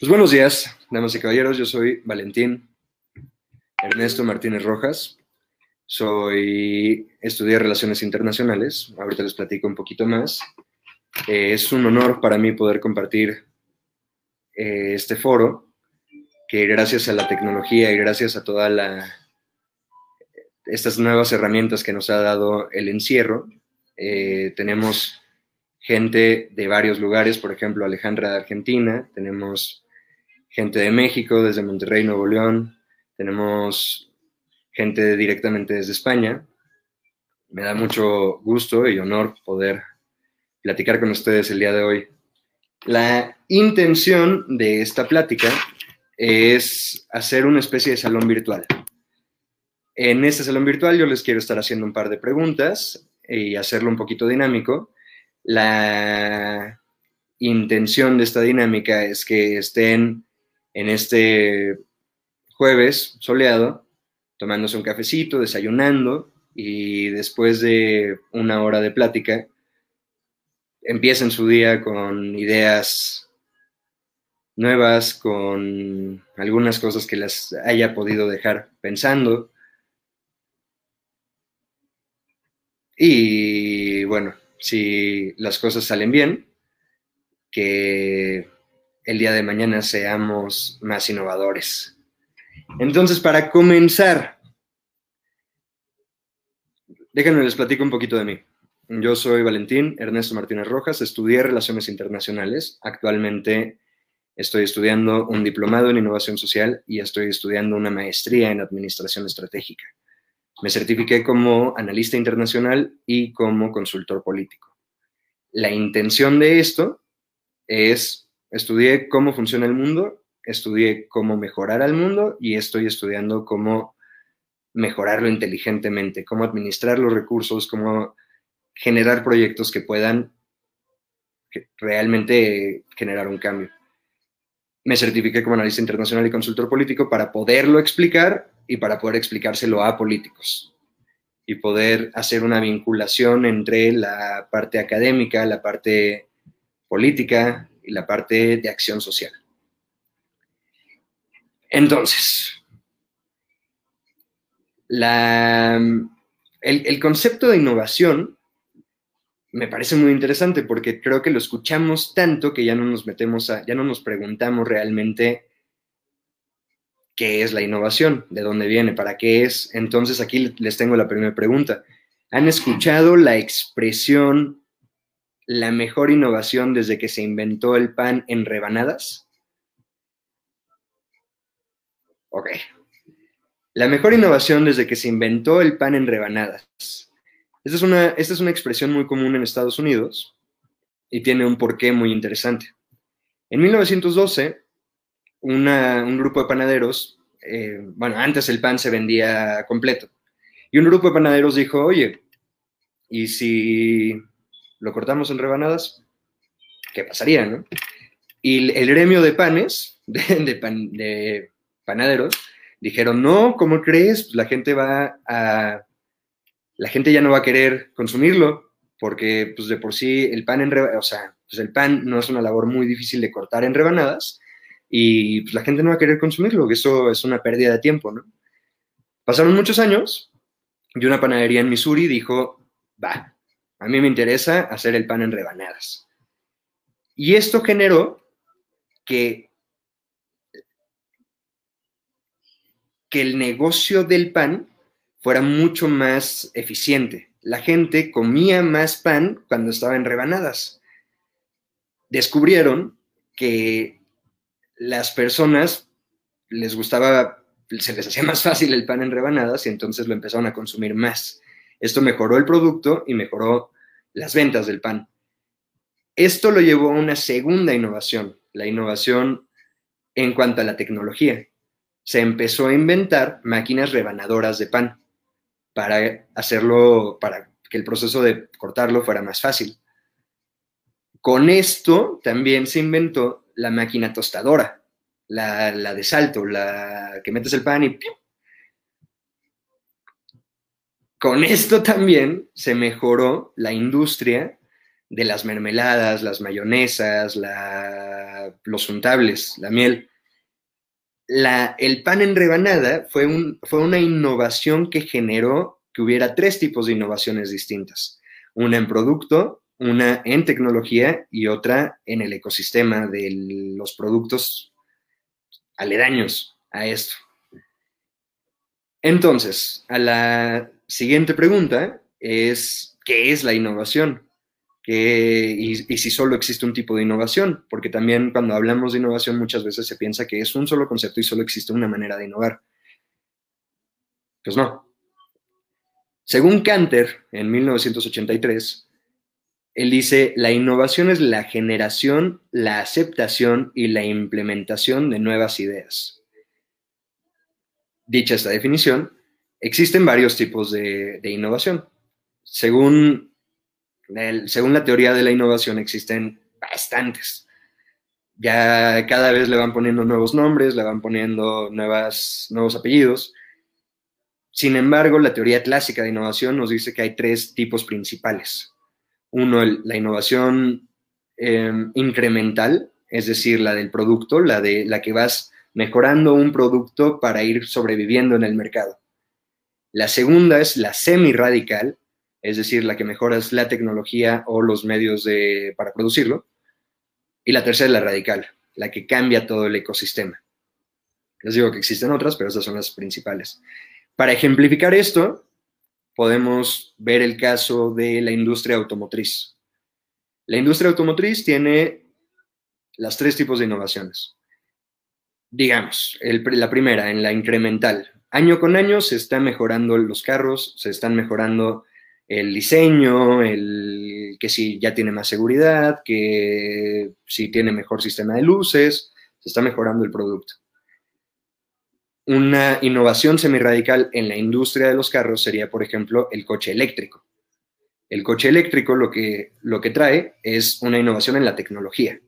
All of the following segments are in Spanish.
Pues buenos días, damas y caballeros. Yo soy Valentín Ernesto Martínez Rojas. Soy estudié Relaciones Internacionales. Ahorita les platico un poquito más. Eh, es un honor para mí poder compartir eh, este foro, que gracias a la tecnología y gracias a todas estas nuevas herramientas que nos ha dado el encierro, eh, tenemos gente de varios lugares, por ejemplo, Alejandra de Argentina, tenemos gente de México, desde Monterrey, Nuevo León, tenemos gente directamente desde España. Me da mucho gusto y honor poder platicar con ustedes el día de hoy. La intención de esta plática es hacer una especie de salón virtual. En este salón virtual yo les quiero estar haciendo un par de preguntas y hacerlo un poquito dinámico. La intención de esta dinámica es que estén en este jueves soleado, tomándose un cafecito, desayunando y después de una hora de plática, empiecen su día con ideas nuevas, con algunas cosas que las haya podido dejar pensando. Y bueno, si las cosas salen bien, que el día de mañana seamos más innovadores. Entonces, para comenzar, déjenme les platico un poquito de mí. Yo soy Valentín Ernesto Martínez Rojas, estudié Relaciones Internacionales. Actualmente estoy estudiando un diplomado en Innovación Social y estoy estudiando una maestría en Administración Estratégica. Me certifiqué como analista internacional y como consultor político. La intención de esto es Estudié cómo funciona el mundo, estudié cómo mejorar al mundo y estoy estudiando cómo mejorarlo inteligentemente, cómo administrar los recursos, cómo generar proyectos que puedan realmente generar un cambio. Me certifiqué como analista internacional y consultor político para poderlo explicar y para poder explicárselo a políticos y poder hacer una vinculación entre la parte académica, la parte política, y la parte de acción social. Entonces, el, concepto de innovación me parece muy interesante porque creo que lo escuchamos tanto que ya no nos metemos a, ya no nos preguntamos realmente qué es la innovación, de dónde viene, para qué es. Entonces aquí les tengo la primera pregunta. ¿Han escuchado la expresión la mejor innovación desde que se inventó el pan en rebanadas? Ok. La mejor innovación desde que se inventó el pan en rebanadas. Esta es una, esta es una expresión muy común en Estados Unidos y tiene un porqué muy interesante. En 1912, un grupo de panaderos, eh, bueno, antes el pan se vendía completo, y un grupo de panaderos dijo, oye, ¿y si lo cortamos en rebanadas, ¿qué pasaría, no? Y el gremio de panes, de, panaderos, dijeron, no, ¿cómo crees? La gente va a, la gente ya no va a querer consumirlo, porque pues de por sí el pan en o sea, pues el pan no es una labor muy difícil de cortar en rebanadas, y pues la gente no va a querer consumirlo, que eso es una pérdida de tiempo, ¿no? Pasaron muchos años y una panadería en Missouri dijo, va, a mí me interesa hacer el pan en rebanadas. Y esto generó que, que el negocio del pan fuera mucho más eficiente. La gente comía más pan cuando estaba en rebanadas. Descubrieron que las personas les gustaba, se les hacía más fácil el pan en rebanadas y entonces lo empezaron a consumir más. Esto mejoró el producto y mejoró las ventas del pan. Esto lo llevó a una segunda innovación, la innovación en cuanto a la tecnología. Se empezó a inventar máquinas rebanadoras de pan para hacerlo, para que el proceso de cortarlo fuera más fácil. Con esto también se inventó la máquina tostadora, la, de salto, la que metes el pan y con esto también se mejoró la industria de las mermeladas, las mayonesas, los untables, la miel. el pan en rebanada fue, fue una innovación que generó que hubiera tres tipos de innovaciones distintas. Una en producto, una en tecnología y otra en el ecosistema de los productos aledaños a esto. Entonces, a la siguiente pregunta es, ¿qué es la innovación? y, si solo existe un tipo de innovación, porque también cuando hablamos de innovación muchas veces se piensa que es un solo concepto y solo existe una manera de innovar. Pues no. Según Canter, en 1983, él dice, la innovación es la generación, la aceptación y la implementación de nuevas ideas. Dicha esta definición, existen varios tipos de, innovación. Según, según la teoría de la innovación existen bastantes. Ya cada vez le van poniendo nuevos nombres, le van poniendo nuevas, nuevos apellidos. Sin embargo, la teoría clásica de innovación nos dice que hay tres tipos principales. Uno, la innovación em, incremental, es decir, la del producto, la de la que vas mejorando un producto para ir sobreviviendo en el mercado. La segunda es la semi-radical, es decir, la que mejoras la tecnología o los medios de, para producirlo. Y la tercera es la radical, la que cambia todo el ecosistema. Les digo que existen otras, pero estas son las principales. Para ejemplificar esto, podemos ver el caso de la industria automotriz. La industria automotriz tiene las tres tipos de innovaciones. Digamos, la primera, en la incremental. Año con año se están mejorando los carros, se están mejorando el diseño, el que si ya tiene más seguridad, que si tiene mejor sistema de luces, se está mejorando el producto una innovación semirradical en la industria de los carros sería, por ejemplo, el coche eléctrico. El coche eléctrico lo que, lo que trae es una innovación en la tecnología.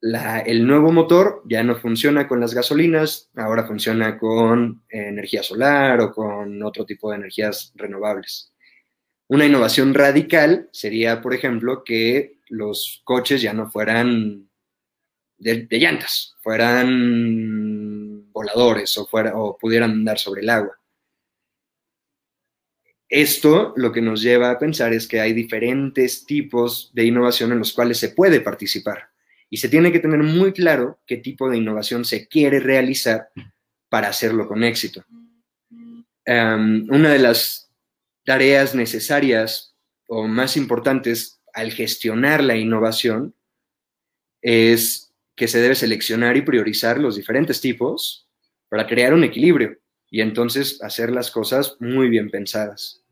El nuevo motor ya no funciona con las gasolinas, ahora funciona con energía solar o con otro tipo de energías renovables. Una innovación radical sería, por ejemplo, que los coches ya no fueran de llantas, fueran voladores o, fuera, o pudieran andar sobre el agua. Esto lo que nos lleva a pensar es que hay diferentes tipos de innovación en los cuales se puede participar y se tiene que tener muy claro qué tipo de innovación se quiere realizar para hacerlo con éxito. Em, una de las tareas necesarias o más importantes al gestionar la innovación es que se debe seleccionar y priorizar los diferentes tipos para crear un equilibrio y entonces hacer las cosas muy bien pensadas.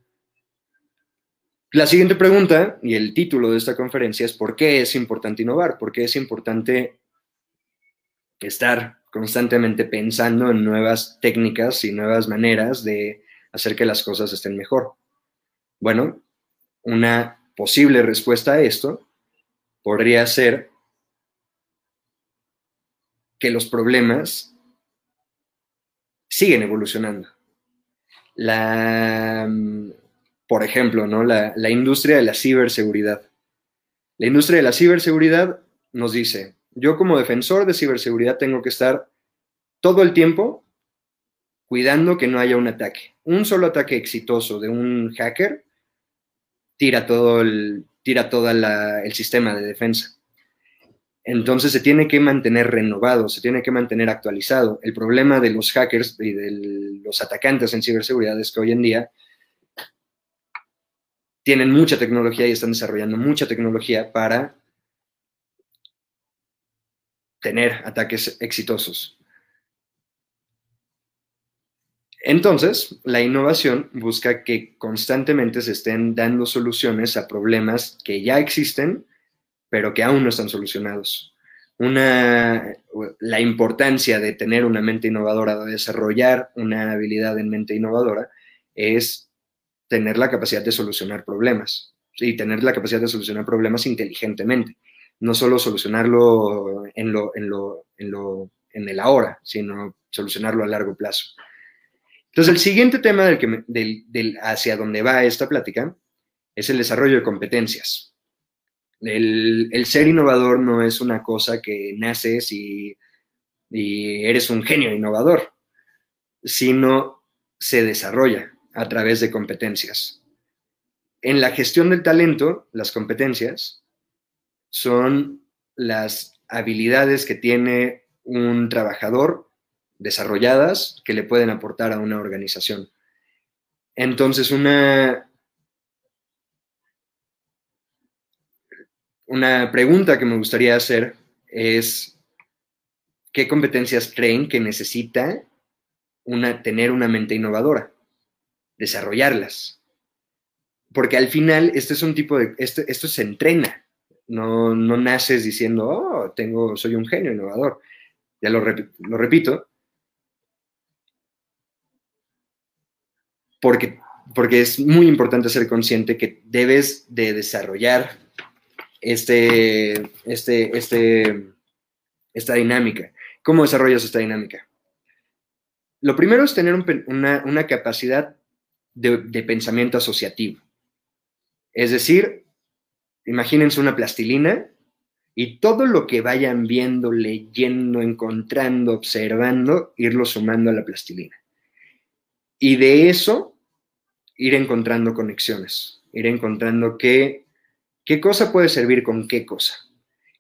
La siguiente pregunta y el título de esta conferencia es ¿por qué es importante innovar? ¿Por qué es importante estar constantemente pensando en nuevas técnicas y nuevas maneras de hacer que las cosas estén mejor? Bueno, una posible respuesta a esto podría ser que los problemas siguen evolucionando. La, por ejemplo, ¿no? la, la industria de la ciberseguridad. La industria de la ciberseguridad nos dice, yo como defensor de ciberseguridad tengo que estar todo el tiempo cuidando que no haya un ataque. Un solo ataque exitoso de un hacker tira todo el, tira todo el sistema de defensa. Entonces se tiene que mantener renovado, se tiene que mantener actualizado. El problema de los hackers y de los atacantes en ciberseguridad es que hoy en día tienen mucha tecnología y están desarrollando mucha tecnología para tener ataques exitosos. Entonces, la innovación busca que constantemente se estén dando soluciones a problemas que ya existen pero que aún no están solucionados. Una, la importancia de tener una mente innovadora, de desarrollar una habilidad en mente innovadora, es tener la capacidad de solucionar problemas y tener la capacidad de solucionar problemas inteligentemente, no solo solucionarlo en, lo, en, lo, en, lo, en el ahora, sino solucionarlo a largo plazo. Entonces, el siguiente tema del que del, hacia donde va esta plática es el desarrollo de competencias. El, ser innovador no es una cosa que naces y, y eres un genio innovador, sino se desarrolla a través de competencias. En la gestión del talento, las competencias son las habilidades que tiene un trabajador desarrolladas que le pueden aportar a una organización. Entonces, una, una pregunta que me gustaría hacer es, ¿qué competencias creen que necesita una, tener una mente innovadora? Desarrollarlas. Porque al final, este es un tipo de, esto, esto se entrena, no, no naces diciendo, oh, tengo, soy un genio innovador. Ya lo, lo repito, porque, porque es muy importante ser consciente que debes de desarrollar este, este, este, esta dinámica. ¿Cómo desarrollas esta dinámica? Lo primero es tener una, capacidad de, pensamiento asociativo. Es decir, imagínense una plastilina y todo lo que vayan viendo, leyendo, encontrando, observando, irlo sumando a la plastilina. Y de eso ir encontrando conexiones, ir encontrando qué, qué cosa puede servir con qué cosa.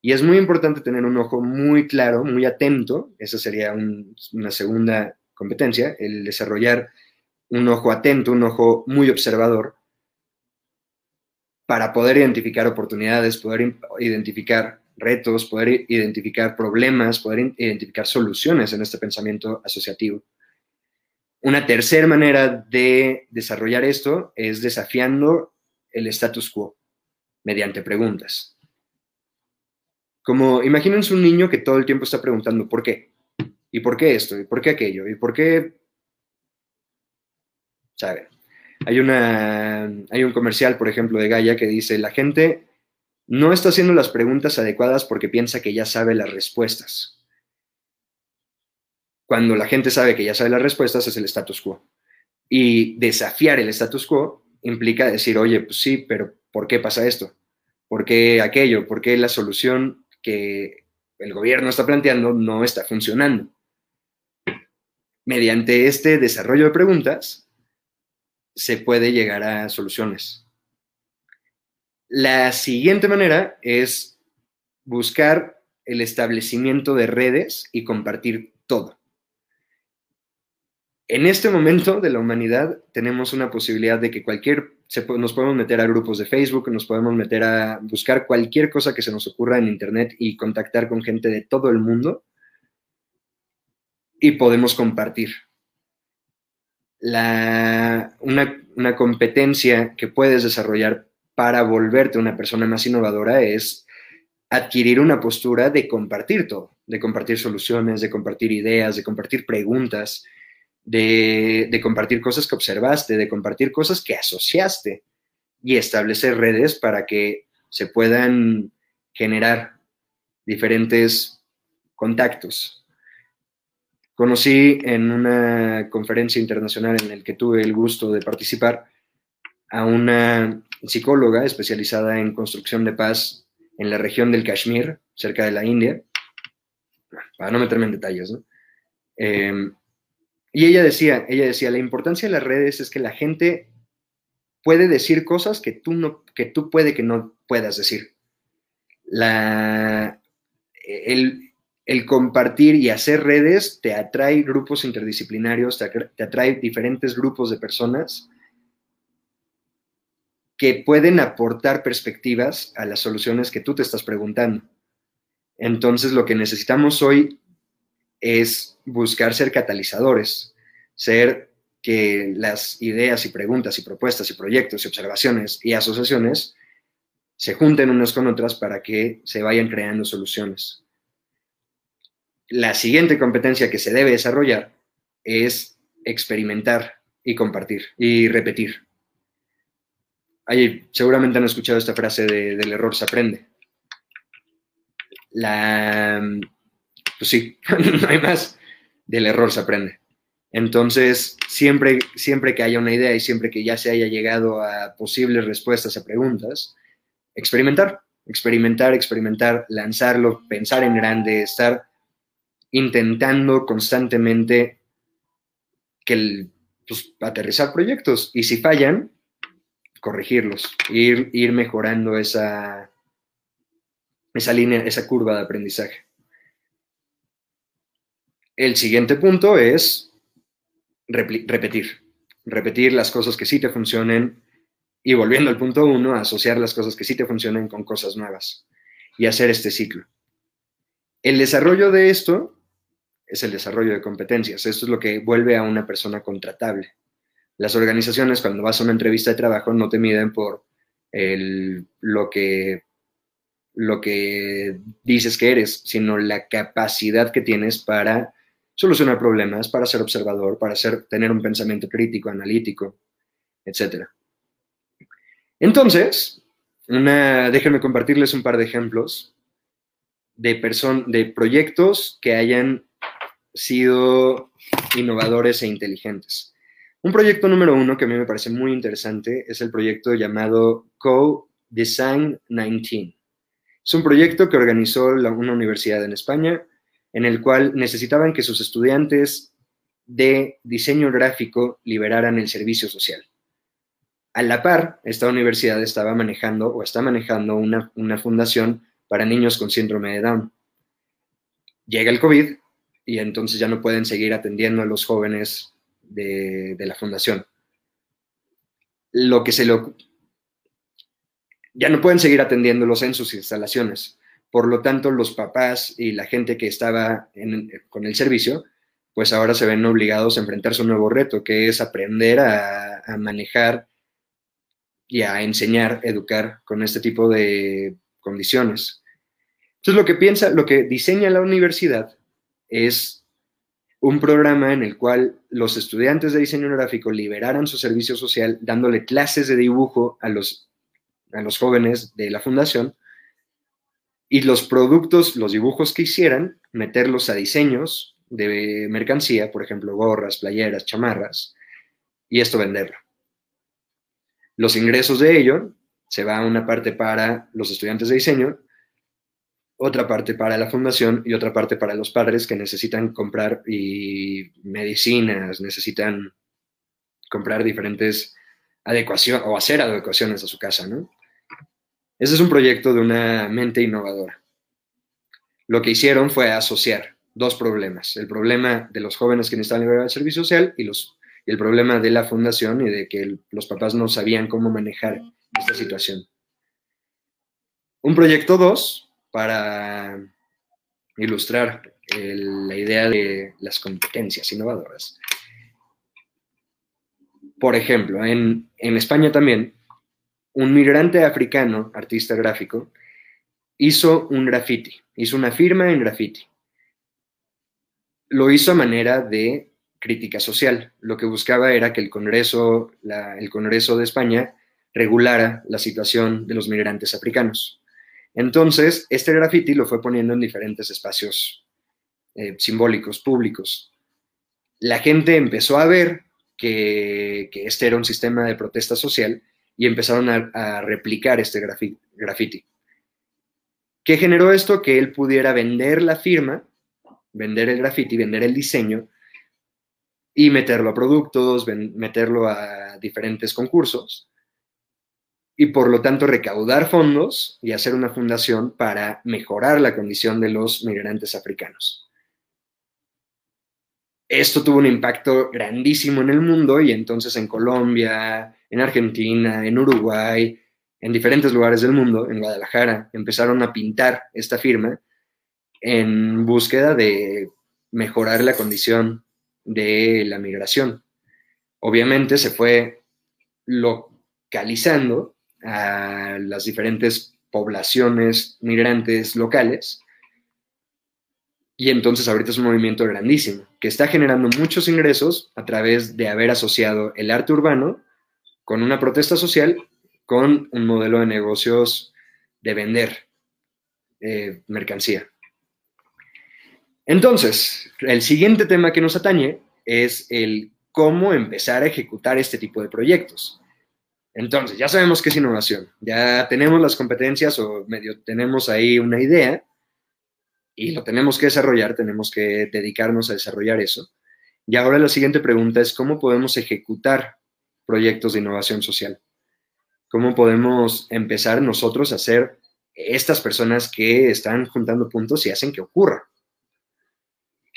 Y es muy importante tener un ojo muy claro, muy atento, esa sería una segunda competencia, el desarrollar un ojo atento, un ojo muy observador, para poder identificar oportunidades, poder identificar retos, poder identificar problemas, poder identificar soluciones en este pensamiento asociativo. Una tercera manera de desarrollar esto es desafiando el status quo mediante preguntas. Como imagínense un niño que todo el tiempo está preguntando ¿por qué? ¿Y por qué esto? ¿Y por qué aquello? ¿Y por qué? ¿Saben? Hay, una, hay un comercial, por ejemplo, de Gaia que dice, la gente no está haciendo las preguntas adecuadas porque piensa que ya sabe las respuestas cuando la gente sabe que ya sabe las respuestas, es el status quo. Y desafiar el status quo implica decir, oye, pues sí, pero ¿por qué pasa esto? ¿Por qué aquello? ¿Por qué la solución que el gobierno está planteando no está funcionando? Mediante este desarrollo de preguntas, se puede llegar a soluciones. La siguiente manera es buscar el establecimiento de redes y compartir todo en este momento de la humanidad tenemos una posibilidad de que cualquier, nos podemos meter a grupos de Facebook, nos podemos meter a buscar cualquier cosa que se nos ocurra en Internet y contactar con gente de todo el mundo y podemos compartir. Una, una competencia que puedes desarrollar para volverte una persona más innovadora es adquirir una postura de compartir todo, de compartir soluciones, de compartir ideas, de compartir preguntas de, compartir cosas que observaste, de compartir cosas que asociaste y establecer redes para que se puedan generar diferentes contactos. Conocí en una conferencia internacional en la que tuve el gusto de participar a una psicóloga especializada en construcción de paz en la región del Kashmir, cerca de la India, para no meterme en detalles, ¿no? Em, y ella decía, ella decía, la importancia de las redes es que la gente puede decir cosas que tú no, que tú puede que no puedas decir. La, el, compartir y hacer redes te atrae grupos interdisciplinarios, te, te atrae diferentes grupos de personas que pueden aportar perspectivas a las soluciones que tú te estás preguntando. Entonces, lo que necesitamos hoy es buscar ser catalizadores, ser que las ideas y preguntas y propuestas y proyectos y observaciones y asociaciones se junten unas con otras para que se vayan creando soluciones. La siguiente competencia que se debe desarrollar es experimentar y compartir y repetir. seguramente han escuchado esta frase de, del error se aprende. La, pues sí, no hay más. Del error se aprende. Entonces, siempre, siempre que haya una idea y siempre que ya se haya llegado a posibles respuestas a preguntas, experimentar, experimentar, experimentar, lanzarlo, pensar en grande, estar intentando constantemente que pues, aterrizar proyectos y si fallan, corregirlos, ir, ir mejorando esa, esa línea, esa curva de aprendizaje. El siguiente punto es repetir, repetir las cosas que sí te funcionen y volviendo al punto uno, asociar las cosas que sí te funcionen con cosas nuevas y hacer este ciclo. El desarrollo de esto es el desarrollo de competencias. Esto es lo que vuelve a una persona contratable. Las organizaciones, cuando vas a una entrevista de trabajo, no te miden por lo, que, lo que dices que eres, sino la capacidad que tienes para solucionar problemas, para ser observador, para ser, tener un pensamiento crítico, analítico, etc. Entonces, una, déjenme compartirles un par de ejemplos de, de proyectos que hayan sido innovadores e inteligentes. Un proyecto número uno que a mí me parece muy interesante es el proyecto llamado Co-Design 19. Es un proyecto que organizó una universidad en España en el cual necesitaban que sus estudiantes de diseño gráfico liberaran el servicio social. A la par, esta universidad estaba manejando o está manejando una, una fundación para niños con síndrome de Down. Llega el COVID y entonces ya no pueden seguir atendiendo a los jóvenes de, de la fundación. Lo que se lo... Ya no pueden seguir atendiéndolos en sus instalaciones. Por lo tanto, los papás y la gente que estaba con el servicio, pues ahora se ven obligados a enfrentarse a un nuevo reto, que es aprender a, manejar y a enseñar, educar con este tipo de condiciones. Entonces, lo que piensa, lo que diseña la universidad es un programa en el cual los estudiantes de diseño gráfico liberaran su servicio social dándole clases de dibujo a los, a los jóvenes de la fundación y los productos, los dibujos que hicieran, meterlos a diseños de mercancía, por ejemplo, gorras, playeras, chamarras, y esto venderlo. Los ingresos de ello se va a una parte para los estudiantes de diseño, otra parte para la fundación y otra parte para los padres que necesitan comprar y medicinas, necesitan comprar diferentes adecuaciones o hacer adecuaciones a su casa, ¿no? Ese es un proyecto de una mente innovadora. Lo que hicieron fue asociar dos problemas, el problema de los jóvenes que necesitan liberar el servicio social y, los, el problema de la fundación y de que los papás no sabían cómo manejar esta situación. Un proyecto 2 para ilustrar la idea de las competencias innovadoras. Por ejemplo, en, España también un migrante africano, artista gráfico, hizo un graffiti, hizo una firma en graffiti. Lo hizo a manera de crítica social. Lo que buscaba era que el Congreso, el Congreso de España regulara la situación de los migrantes africanos. Entonces, este graffiti lo fue poniendo en diferentes espacios eh, simbólicos, públicos. La gente empezó a ver que, este era un sistema de protesta social y empezaron a, replicar este graffiti. ¿Qué generó esto? Que él pudiera vender la firma, vender el graffiti, vender el diseño y meterlo a productos, meterlo a diferentes concursos y por lo tanto recaudar fondos y hacer una fundación para mejorar la condición de los migrantes africanos. Esto tuvo un impacto grandísimo en el mundo y entonces en Colombia, en Argentina, en Uruguay, en diferentes lugares del mundo, en Guadalajara, empezaron a pintar esta firma en búsqueda de mejorar la condición de la migración. Obviamente se fue localizando a las diferentes poblaciones migrantes locales y entonces ahorita es un movimiento grandísimo que está generando muchos ingresos a través de haber asociado el arte urbano con una protesta social, con un modelo de negocios de vender eh, mercancía. Entonces, el siguiente tema que nos atañe es el cómo empezar a ejecutar este tipo de proyectos. Entonces, ya sabemos qué es innovación, ya tenemos las competencias o medio tenemos ahí una idea y lo tenemos que desarrollar, tenemos que dedicarnos a desarrollar eso. Y ahora la siguiente pregunta es, ¿cómo podemos ejecutar proyectos de innovación social? ¿Cómo podemos empezar nosotros a ser estas personas que están juntando puntos y hacen que ocurra?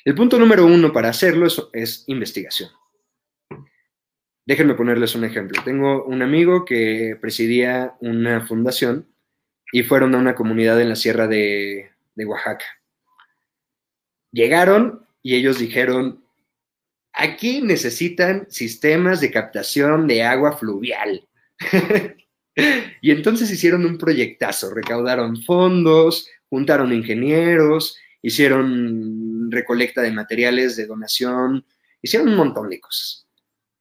El punto número uno para hacerlo es, es investigación. Déjenme ponerles un ejemplo. Tengo un amigo que presidía una fundación y fueron a una comunidad en la sierra de, Oaxaca. Llegaron y ellos dijeron, aquí necesitan sistemas de captación de agua fluvial. y entonces hicieron un proyectazo, recaudaron fondos, juntaron ingenieros, hicieron recolecta de materiales de donación, hicieron un montón de cosas.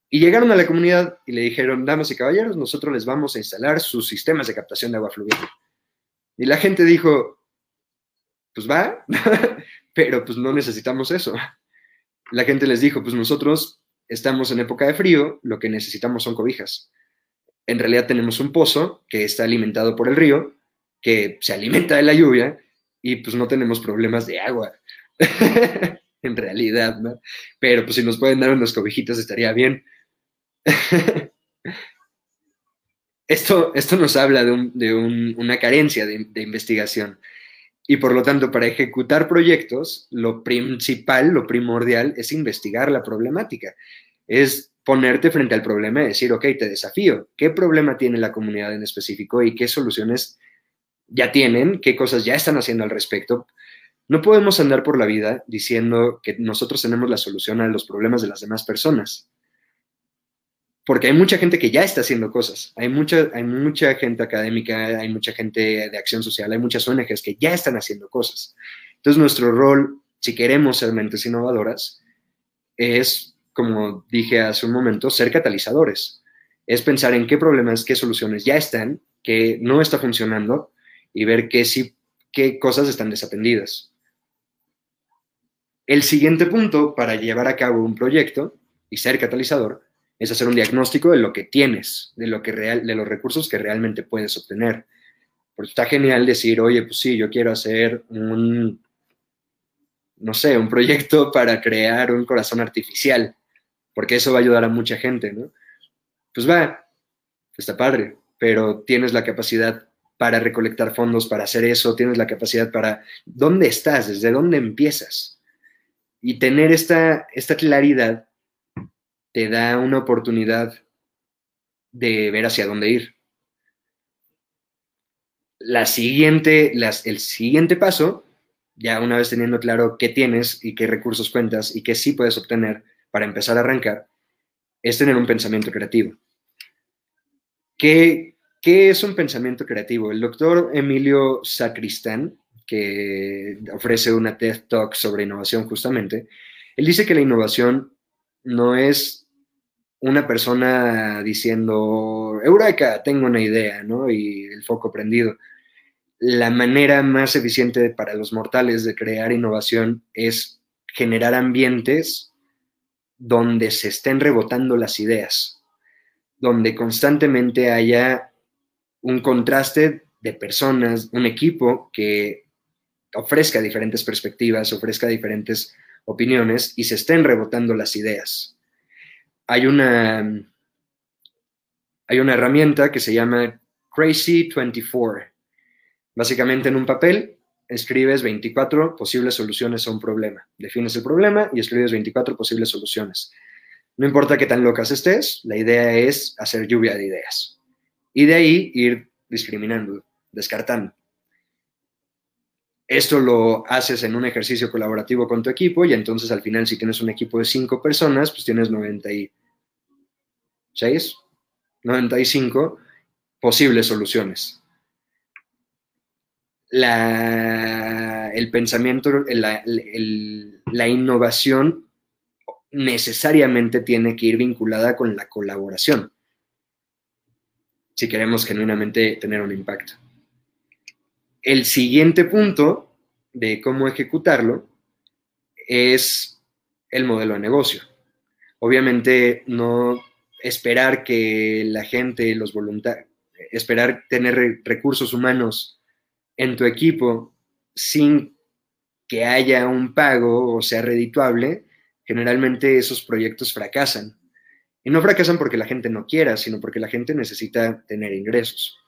Y llegaron a la comunidad y le dijeron, damas y caballeros, nosotros les vamos a instalar sus sistemas de captación de agua fluvial. Y la gente dijo, pues va, pero pues no necesitamos eso. La gente les dijo, pues nosotros estamos en época de frío, lo que necesitamos son cobijas. En realidad tenemos un pozo que está alimentado por el río, que se alimenta de la lluvia y pues no tenemos problemas de agua. en realidad, ¿no? Pero pues si nos pueden dar unas cobijitas estaría bien. esto, esto nos habla de, una carencia de, investigación. Y por lo tanto, para ejecutar proyectos, lo principal, lo primordial es investigar la problemática. Es ponerte frente al problema y decir, ok, te desafío. ¿Qué problema tiene la comunidad en específico y qué soluciones ya tienen? ¿Qué cosas ya están haciendo al respecto? No podemos andar por la vida diciendo que nosotros tenemos la solución a los problemas de las demás personas porque hay mucha gente que ya está haciendo cosas, hay mucha, hay mucha gente académica, hay mucha gente de acción social, hay muchas ONGs que ya están haciendo cosas. Entonces nuestro rol, si queremos ser mentes innovadoras, es, como dije hace un momento, ser catalizadores. Es pensar en qué problemas, qué soluciones ya están, que no está funcionando y ver qué, qué cosas están desatendidas. El siguiente punto para llevar a cabo un proyecto y ser catalizador es hacer un diagnóstico de lo que tienes, de, lo que real, de los recursos que realmente puedes obtener. Porque está genial decir, oye, pues sí, yo quiero hacer un, no sé, un proyecto para crear un corazón artificial, porque eso va a ayudar a mucha gente, ¿no? Pues va, está padre, pero tienes la capacidad para recolectar fondos, para hacer eso, tienes la capacidad para, ¿dónde estás? ¿Desde dónde empiezas? Y tener esta, esta claridad te da una oportunidad de ver hacia dónde ir. La siguiente, el siguiente paso, ya una vez teniendo claro qué tienes y qué recursos cuentas y qué sí puedes obtener para empezar a arrancar, es tener un pensamiento creativo. ¿Qué, qué es un pensamiento creativo? El doctor Emilio Sacristán, que ofrece una TED Talk sobre innovación justamente, él dice que la innovación no es una persona diciendo, Eureka, tengo una idea, ¿no? Y el foco prendido. La manera más eficiente para los mortales de crear innovación es generar ambientes donde se estén rebotando las ideas, donde constantemente haya un contraste de personas, un equipo que ofrezca diferentes perspectivas, ofrezca diferentes opiniones y se estén rebotando las ideas hay una, hay una herramienta que se llama Crazy 24. Básicamente en un papel escribes 24 posibles soluciones a un problema. Defines el problema y escribes 24 posibles soluciones. No importa qué tan locas estés, la idea es hacer lluvia de ideas. Y de ahí ir discriminando, descartando. Esto lo haces en un ejercicio colaborativo con tu equipo y entonces al final si tienes un equipo de cinco personas, pues tienes 96, 95 posibles soluciones. La, el pensamiento, la, la innovación necesariamente tiene que ir vinculada con la colaboración si queremos genuinamente tener un impacto. El siguiente punto de cómo ejecutarlo es el modelo de negocio. Obviamente no esperar que la gente, los voluntarios, esperar tener recursos humanos en tu equipo sin que haya un pago o sea redituable, generalmente esos proyectos fracasan. Y no fracasan porque la gente no quiera, sino porque la gente necesita tener ingresos.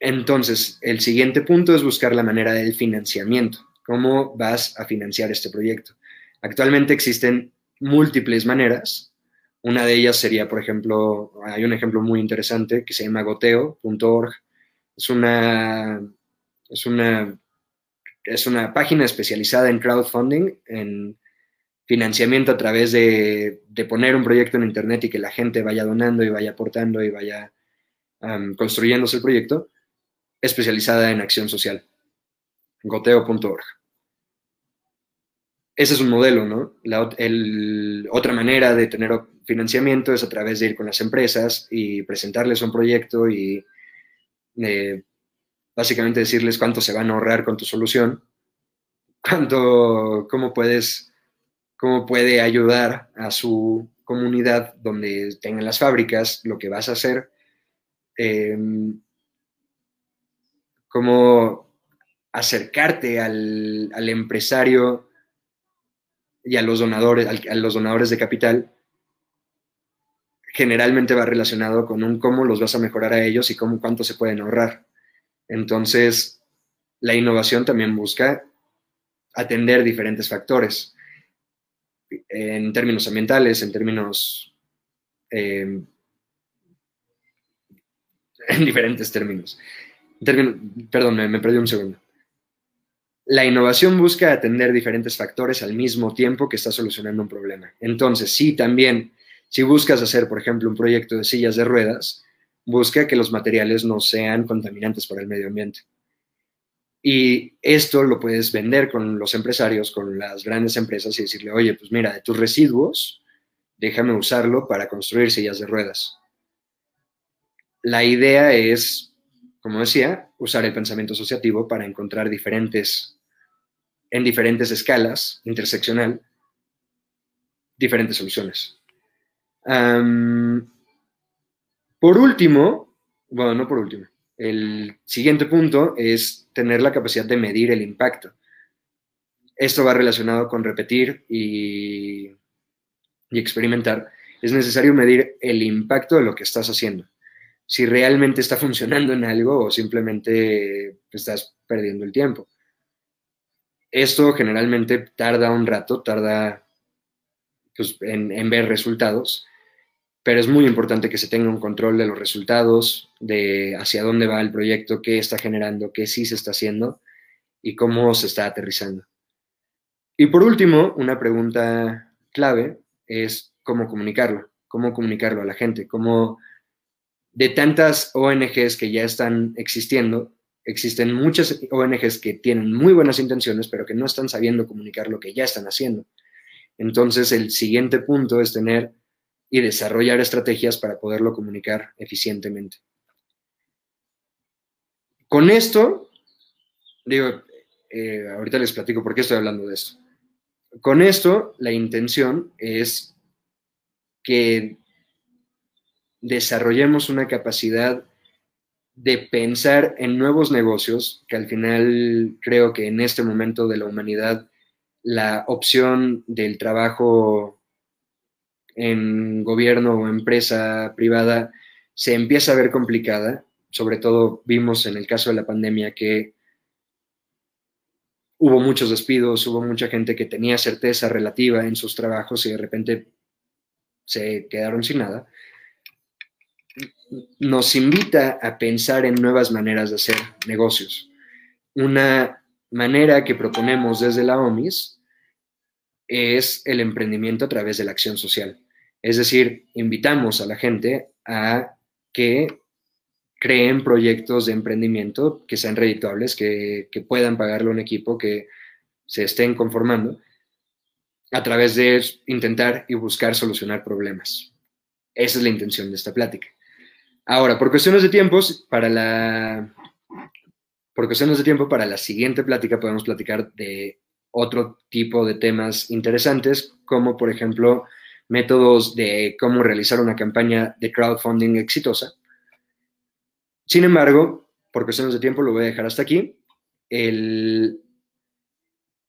Entonces, el siguiente punto es buscar la manera del financiamiento. ¿Cómo vas a financiar este proyecto? Actualmente existen múltiples maneras. Una de ellas sería, por ejemplo, hay un ejemplo muy interesante que se llama goteo.org. Es una, es una, es una página especializada en crowdfunding, en financiamiento a través de, poner un proyecto en Internet y que la gente vaya donando y vaya aportando y vaya construyéndose el proyecto, especializada en acción social. Goteo.org. Ese es un modelo, ¿no? La otra manera de tener financiamiento es a través de ir con las empresas y presentarles un proyecto y eh, básicamente decirles cuánto se van a ahorrar con tu solución, cuánto, cómo puedes cómo puede ayudar a su comunidad donde tengan las fábricas, lo que vas a hacer, em, cómo acercarte al, empresario y a los donadores, a los donadores de capital, generalmente va relacionado con un cómo los vas a mejorar a ellos y cómo cuánto se pueden ahorrar. Entonces, la innovación también busca atender diferentes factores en términos ambientales, en términos... Em, en diferentes términos. Perdón, me, me perdí un segundo. La innovación busca atender diferentes factores al mismo tiempo que está solucionando un problema. Entonces, sí, también, si buscas hacer, por ejemplo, un proyecto de sillas de ruedas, busca que los materiales no sean contaminantes para el medio ambiente. Y esto lo puedes vender con los empresarios, con las grandes empresas y decirle, oye, pues mira, de tus residuos, déjame usarlo para construir sillas de ruedas. La idea es, como decía, usar el pensamiento asociativo para encontrar diferentes, en diferentes escalas, interseccional, diferentes soluciones. por último, bueno, no por último, el siguiente punto es tener la capacidad de medir el impacto. Esto va relacionado con repetir y, experimentar. Es necesario medir el impacto de lo que estás haciendo. Si realmente está funcionando en algo o simplemente estás perdiendo el tiempo. Esto generalmente tarda un rato, tarda pues, en ver resultados pero es muy importante que se tenga un control de los resultados, de hacia dónde va el proyecto, qué está generando, qué sí se está haciendo y cómo se está aterrizando. Y por último, una pregunta clave es cómo comunicarlo, cómo comunicarlo a la gente, cómo de tantas ONGs que ya están existiendo, existen muchas ONGs que tienen muy buenas intenciones, pero que no están sabiendo comunicar lo que ya están haciendo. Entonces, el siguiente punto es tener y desarrollar estrategias para poderlo comunicar eficientemente. Con esto, digo, eh, ahorita les platico por qué estoy hablando de esto. Con esto, la intención es que desarrollemos una capacidad de pensar en nuevos negocios, que al final creo que en este momento de la humanidad la opción del trabajo en gobierno o empresa privada se empieza a ver complicada. Sobre todo vimos en el caso de la pandemia que hubo muchos despidos, hubo mucha gente que tenía certeza relativa en sus trabajos y de repente se quedaron sin nada. Nos invita a pensar en nuevas maneras de hacer negocios. Una manera que proponemos desde la OMIS es el emprendimiento a través de la acción social. Es decir, invitamos a la gente a que creen proyectos de emprendimiento que sean redituables, que, puedan pagarle un equipo, que se estén conformando, a través de intentar y buscar solucionar problemas. Esa es la intención de esta plática. Ahora, por cuestiones de tiempos, para la, por cuestiones de tiempo, para la siguiente plática podemos platicar de otro tipo de temas interesantes, como por ejemplo métodos de cómo realizar una campaña de crowdfunding exitosa. Sin embargo, por cuestiones de tiempo lo voy a dejar hasta aquí.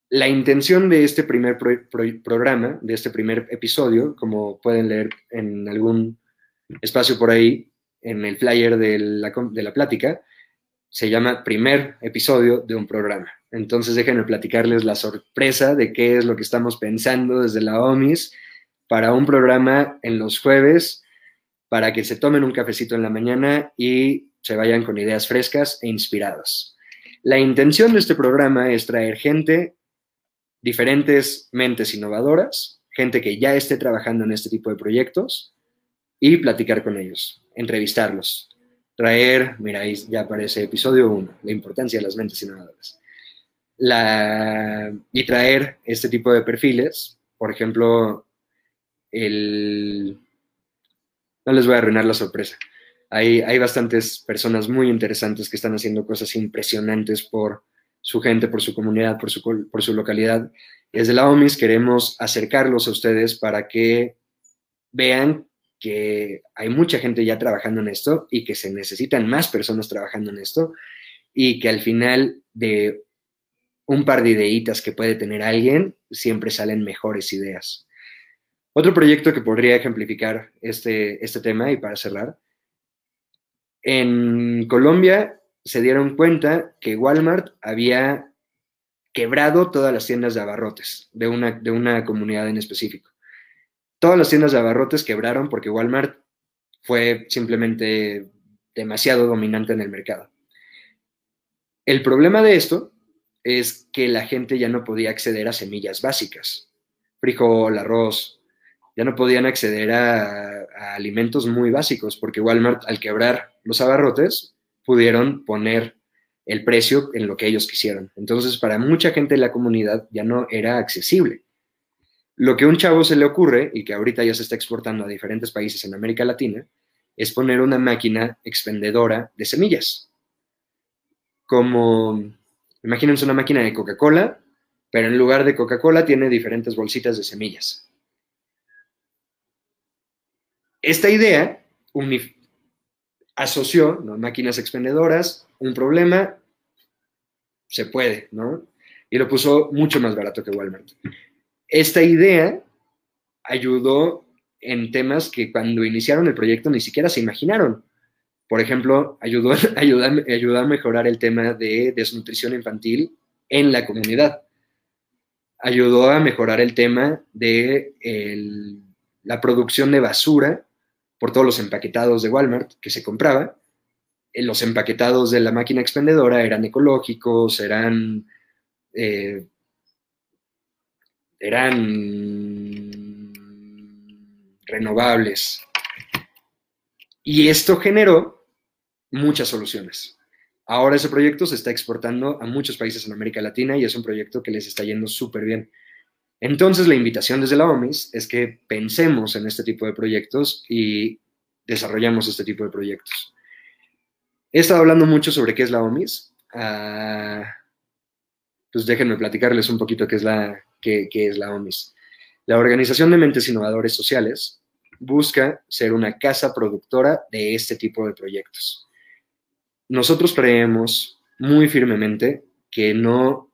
la intención de este primer programa, de este primer episodio, como pueden leer en algún espacio por ahí, en el flyer de la, plática, se llama primer episodio de un programa. Entonces déjenme platicarles la sorpresa de qué es lo que estamos pensando desde la OMIS para un programa en los jueves, para que se tomen un cafecito en la mañana y se vayan con ideas frescas e inspiradas. La intención de este programa es traer gente, diferentes mentes innovadoras, gente que ya esté trabajando en este tipo de proyectos y platicar con ellos, entrevistarlos, traer, mira, ahí ya aparece episodio 1, la importancia de las mentes innovadoras. La, y traer este tipo de perfiles, por ejemplo, el... No les voy a arruinar la sorpresa. Hay, hay bastantes personas muy interesantes que están haciendo cosas impresionantes por su gente, por su comunidad, por su, por su localidad. Desde la OMIS queremos acercarlos a ustedes para que vean que hay mucha gente ya trabajando en esto y que se necesitan más personas trabajando en esto y que al final de un par de ideitas que puede tener alguien, siempre salen mejores ideas. Otro proyecto que podría ejemplificar este, este tema y para cerrar, en Colombia se dieron cuenta que Walmart había quebrado todas las tiendas de abarrotes de una, de una comunidad en específico. Todas las tiendas de abarrotes quebraron porque Walmart fue simplemente demasiado dominante en el mercado. El problema de esto es que la gente ya no podía acceder a semillas básicas, frijol, arroz, ya no podían acceder a, alimentos muy básicos porque Walmart al quebrar los abarrotes pudieron poner el precio en lo que ellos quisieron. Entonces, para mucha gente de la comunidad ya no era accesible. Lo que a un chavo se le ocurre, y que ahorita ya se está exportando a diferentes países en América Latina, es poner una máquina expendedora de semillas. Como, imagínense una máquina de Coca-Cola, pero en lugar de Coca-Cola tiene diferentes bolsitas de semillas. Esta idea asoció máquinas expendedoras, un problema, se puede, ¿no? Y lo puso mucho más barato que Walmart. Esta idea ayudó en temas que cuando iniciaron el proyecto ni siquiera se imaginaron. Por ejemplo, ayudó, a mejorar el tema de desnutrición infantil en la comunidad. Ayudó a mejorar el tema de la producción de basura por todos los empaquetados de Walmart que se compraba. Eh, los empaquetados de la máquina expendedora eran ecológicos, eran eh, eran renovables. Y esto generó muchas soluciones. Ahora ese proyecto se está exportando a muchos países en América Latina y es un proyecto que les está yendo súper bien. Entonces la invitación desde la OMIS es que pensemos en este tipo de proyectos y desarrollamos este tipo de proyectos. He estado hablando mucho sobre qué es la OMIS. Ah, pues déjenme platicarles un poquito qué es la, qué, es la OMIS. La Organización de Mentes Innovadores Sociales busca ser una casa productora de este tipo de proyectos. Nosotros creemos muy firmemente que no,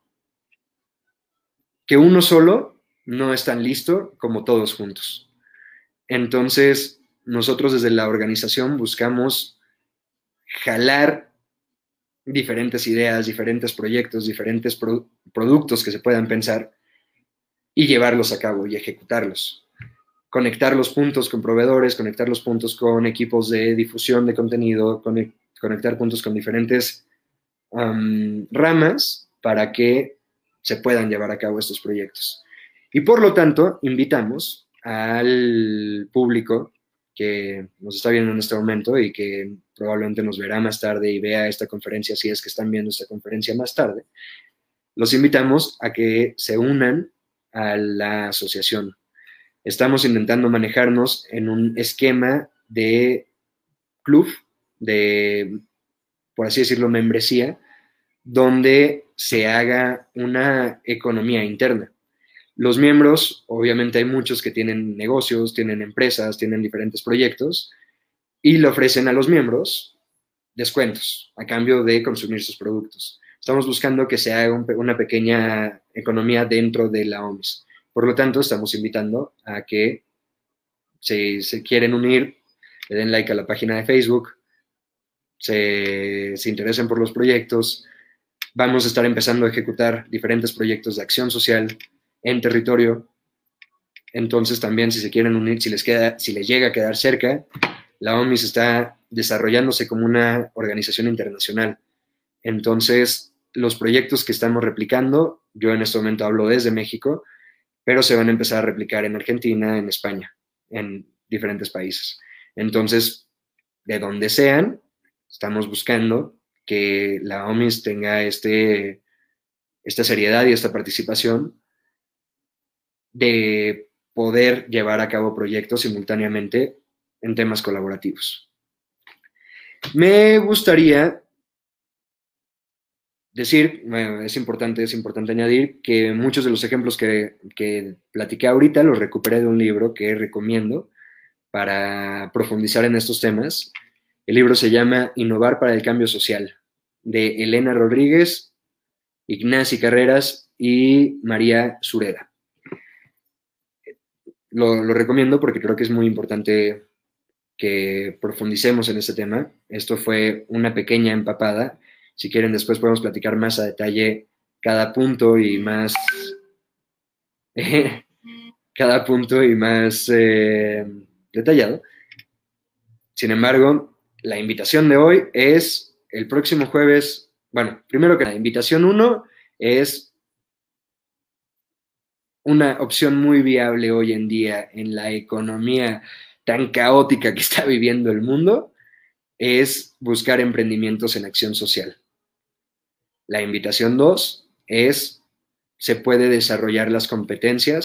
que uno solo no es tan listo como todos juntos. Entonces, nosotros desde la organización buscamos jalar diferentes ideas, diferentes proyectos, diferentes productos que se puedan pensar y llevarlos a cabo y ejecutarlos. Conectar los puntos con proveedores, conectar los puntos con equipos de difusión de contenido, conectar puntos con diferentes ramas para que se puedan llevar a cabo estos proyectos. Y por lo tanto, invitamos al público que nos está viendo en este momento y que probablemente nos verá más tarde y vea esta conferencia si es que están viendo esta conferencia más tarde, los invitamos a que se unan a la asociación. Estamos intentando manejarnos en un esquema de club, de, por así decirlo, membresía, donde se haga una economía interna. Los miembros, obviamente hay muchos que tienen negocios, tienen empresas, tienen diferentes proyectos y le ofrecen a los miembros descuentos a cambio de consumir sus productos. Estamos buscando que se haga una pequeña economía dentro de la OMS. Por lo tanto, estamos invitando a que si se quieren unir, le den like a la página de Facebook, se, se interesen por los proyectos. Vamos a estar empezando a ejecutar diferentes proyectos de acción social en territorio. Entonces también si se quieren unir, si les, queda, si les llega a quedar cerca, la OMIS está desarrollándose como una organización internacional. Entonces, los proyectos que estamos replicando, yo en este momento hablo desde México, pero se van a empezar a replicar en Argentina, en España, en diferentes países. Entonces, de donde sean, estamos buscando que la OMIS tenga este, esta seriedad y esta participación de poder llevar a cabo proyectos simultáneamente en temas colaborativos. Me gustaría decir, es importante, es importante añadir que muchos de los ejemplos que, que platiqué ahorita los recuperé de un libro que recomiendo para profundizar en estos temas. El libro se llama Innovar para el Cambio Social, de Elena Rodríguez, Ignacy Carreras y María Sureda lo, recomiendo porque creo que es muy importante que profundicemos en este tema. Esto fue una pequeña empapada. Si quieren, después podemos platicar más a detalle cada punto y más. cada punto y más eh, detallado. Sin embargo, la invitación de hoy es el próximo jueves. Bueno, primero que la invitación uno es una opción muy viable hoy en día en la economía tan caótica que está viviendo el mundo es buscar emprendimientos en acción social. La invitación dos es, se puede desarrollar las competencias